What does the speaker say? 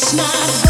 It's not.